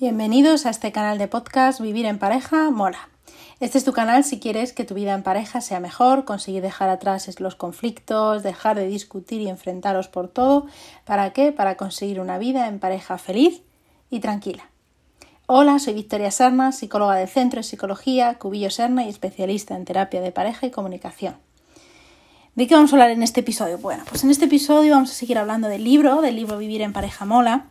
Bienvenidos a este canal de podcast Vivir en pareja mola. Este es tu canal si quieres que tu vida en pareja sea mejor, conseguir dejar atrás los conflictos, dejar de discutir y enfrentaros por todo. ¿Para qué? Para conseguir una vida en pareja feliz y tranquila. Hola, soy Victoria Serna, psicóloga del Centro de Psicología Cubillo Serna y especialista en terapia de pareja y comunicación. ¿De qué vamos a hablar en este episodio? Bueno, pues en este episodio vamos a seguir hablando del libro, del libro Vivir en pareja mola,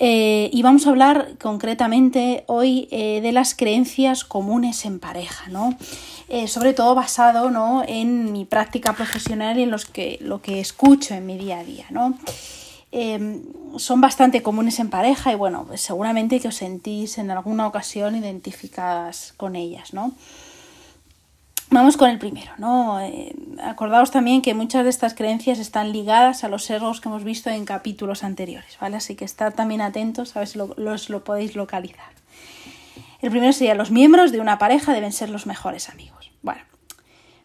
eh, y vamos a hablar concretamente hoy eh, de las creencias comunes en pareja, ¿no? Eh, sobre todo basado ¿no? en mi práctica profesional y en los que, lo que escucho en mi día a día, ¿no? son bastante comunes en pareja y bueno, seguramente que os sentís en alguna ocasión identificadas con ellas, ¿no? Vamos con el primero, ¿no? Eh, acordaos también que muchas de estas creencias están ligadas a los sesgos que hemos visto en capítulos anteriores, ¿vale? Así que estar también atentos a ver si lo, los, lo podéis localizar. El primero sería los miembros de una pareja deben ser los mejores amigos.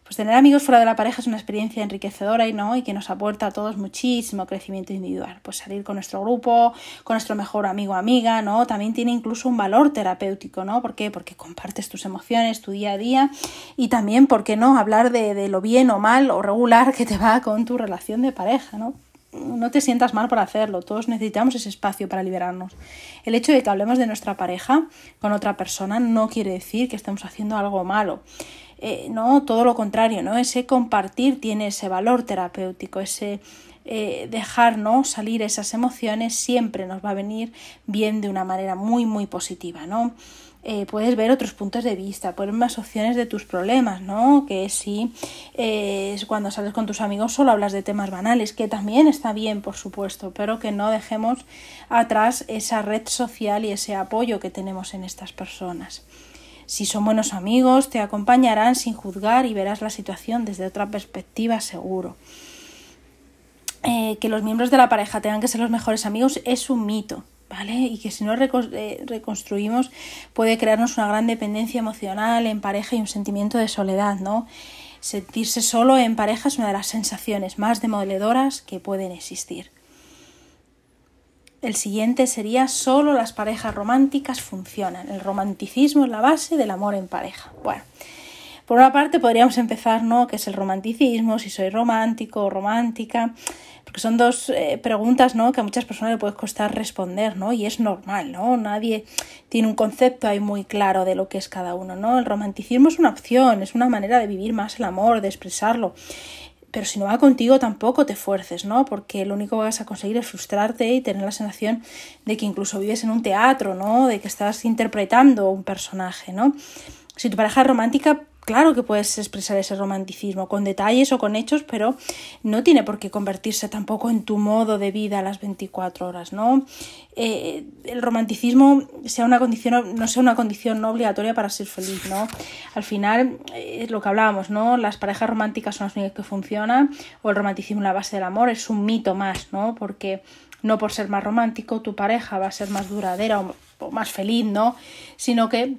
Pues tener amigos fuera de la pareja es una experiencia enriquecedora y no y que nos aporta a todos muchísimo crecimiento individual. Pues salir con nuestro grupo, con nuestro mejor amigo o amiga, ¿no? También tiene incluso un valor terapéutico, ¿no? ¿Por qué? Porque compartes tus emociones, tu día a día y también, ¿por qué no? Hablar de, de lo bien o mal o regular que te va con tu relación de pareja, ¿no? no te sientas mal por hacerlo, todos necesitamos ese espacio para liberarnos. El hecho de que hablemos de nuestra pareja con otra persona no quiere decir que estemos haciendo algo malo. Eh, no, todo lo contrario, ¿no? Ese compartir tiene ese valor terapéutico, ese eh, dejar salir esas emociones siempre nos va a venir bien de una manera muy, muy positiva, ¿no? Eh, puedes ver otros puntos de vista, ver más opciones de tus problemas, ¿no? Que si cuando sales con tus amigos solo hablas de temas banales, que también está bien, por supuesto, pero que no dejemos atrás esa red social y ese apoyo que tenemos en estas personas. Si son buenos amigos, te acompañarán sin juzgar y verás la situación desde otra perspectiva seguro. Eh, que los miembros de la pareja tengan que ser los mejores amigos es un mito, ¿vale? Y que si no eh, reconstruimos puede crearnos una gran dependencia emocional en pareja y un sentimiento de soledad, ¿no? Sentirse solo en pareja es una de las sensaciones más demoledoras que pueden existir. El siguiente sería solo las parejas románticas funcionan. El romanticismo es la base del amor en pareja. Bueno, por una parte podríamos empezar, ¿no? ¿Qué es el romanticismo? Si soy romántico o romántica. Porque son dos eh, preguntas, ¿no? Que a muchas personas le puede costar responder, ¿no? Y es normal, ¿no? Nadie tiene un concepto ahí muy claro de lo que es cada uno, ¿no? El romanticismo es una opción, es una manera de vivir más el amor, de expresarlo pero si no va contigo tampoco te fuerces, ¿no? Porque lo único que vas a conseguir es frustrarte y tener la sensación de que incluso vives en un teatro, ¿no? De que estás interpretando un personaje, ¿no? Si tu pareja es romántica, Claro que puedes expresar ese romanticismo con detalles o con hechos, pero no tiene por qué convertirse tampoco en tu modo de vida a las 24 horas, ¿no? Eh, el romanticismo sea una condición, no sea una condición obligatoria para ser feliz, ¿no? Al final eh, es lo que hablábamos, ¿no? Las parejas románticas son las únicas que funcionan, o el romanticismo la base del amor, es un mito más, ¿no? Porque no por ser más romántico tu pareja va a ser más duradera o, o más feliz, ¿no? Sino que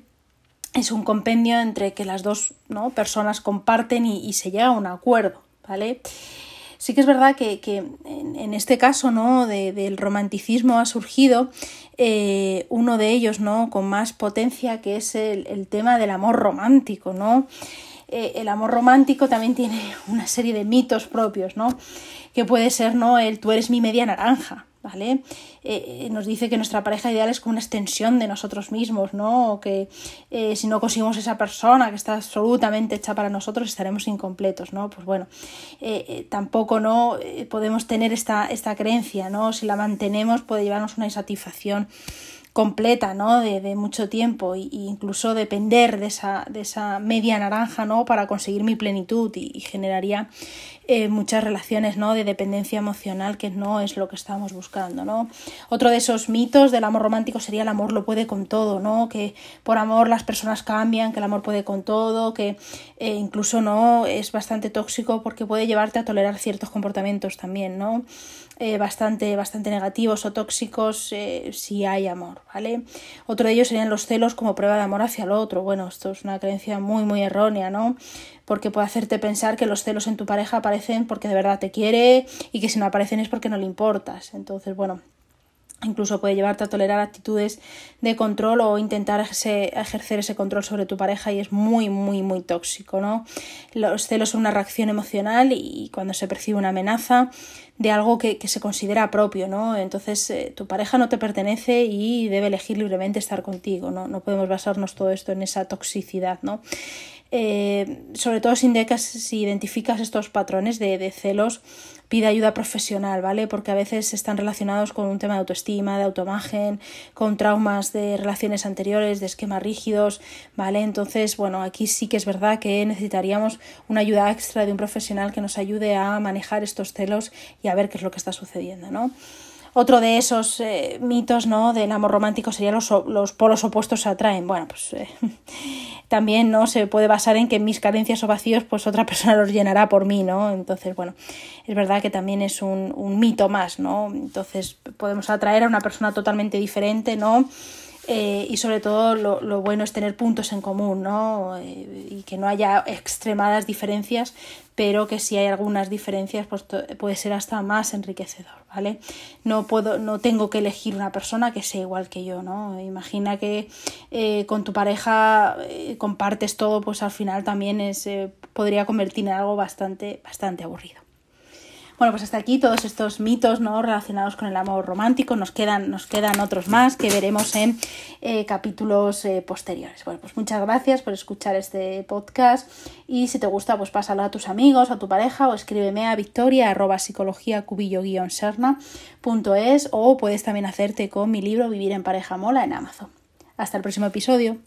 es un compendio entre que las dos ¿no? personas comparten y, se llega a un acuerdo, ¿vale? Sí que es verdad que, en, este caso ¿no? del romanticismo ha surgido eh, uno de ellos ¿no? con más potencia que es el, tema del amor romántico, ¿no? Eh, el amor romántico también tiene una serie de mitos propios, ¿no? Que puede ser, ¿no? El tú eres mi media naranja, ¿vale? Eh, nos dice que nuestra pareja ideal es como una extensión de nosotros mismos, ¿no? O que eh, si no conseguimos esa persona que está absolutamente hecha para nosotros estaremos incompletos, ¿no? Pues bueno, eh, tampoco no podemos tener esta, esta creencia, ¿no? Si la mantenemos puede llevarnos una insatisfacción completa, ¿no? De, de mucho tiempo e incluso depender de esa, de esa media naranja, ¿no? Para conseguir mi plenitud y, generaría eh, muchas relaciones, ¿no? De dependencia emocional que no es lo que estamos buscando, ¿no? Otro de esos mitos del amor romántico sería el amor lo puede con todo, ¿no? Que por amor las personas cambian, que el amor puede con todo, que eh, incluso no es bastante tóxico porque puede llevarte a tolerar ciertos comportamientos también, ¿no? Eh, bastante, bastante negativos o tóxicos si hay amor, ¿vale? Otro de ellos serían los celos como prueba de amor hacia el otro. Bueno, esto es una creencia muy, muy errónea, ¿no? Porque puede hacerte pensar que los celos en tu pareja aparecen porque de verdad te quiere y que si no aparecen es porque no le importas. Entonces, bueno, Incluso puede llevarte a tolerar actitudes de control o intentar ejercer ese control sobre tu pareja y es muy, muy, muy tóxico, ¿no? Los celos son una reacción emocional y cuando se percibe una amenaza de algo que, se considera propio, ¿no? Entonces eh, tu pareja no te pertenece y debe elegir libremente estar contigo, ¿no? No podemos basarnos todo esto en esa toxicidad, ¿no? Eh, sobre todo si, si identificas estos patrones de, de celos, pide ayuda profesional, ¿vale? Porque a veces están relacionados con un tema de autoestima, de autoimagen, con traumas de relaciones anteriores, de esquemas rígidos, ¿vale? Entonces, bueno, aquí sí que es verdad que necesitaríamos una ayuda extra de un profesional que nos ayude a manejar estos celos y a ver qué es lo que está sucediendo, ¿no? Otro de esos eh, mitos ¿no? del amor romántico sería los, los polos opuestos se atraen. Bueno, pues eh, también no se puede basar en que mis carencias o vacíos pues otra persona los llenará por mí, ¿no? Entonces, bueno, es verdad que también es un, un mito más, ¿no? Entonces podemos atraer a una persona totalmente diferente, ¿no? Eh, y sobre todo lo, lo, bueno es tener puntos en común, ¿no? Eh, y que no haya extremadas diferencias, pero que si hay algunas diferencias, pues puede ser hasta más enriquecedor, ¿vale? No puedo, no tengo que elegir una persona que sea igual que yo, ¿no? Imagina que eh, con tu pareja compartes todo, pues al final también es, podría convertir en algo bastante, bastante aburrido. Bueno, pues hasta aquí todos estos mitos ¿no? relacionados con el amor romántico. Nos quedan, nos quedan otros más que veremos en eh, capítulos eh, posteriores. Bueno, pues muchas gracias por escuchar este podcast y si te gusta, pues pásalo a tus amigos, a tu pareja o escríbeme a victoria arroba psicología cubillo o puedes también hacerte con mi libro Vivir en pareja mola en Amazon. Hasta el próximo episodio.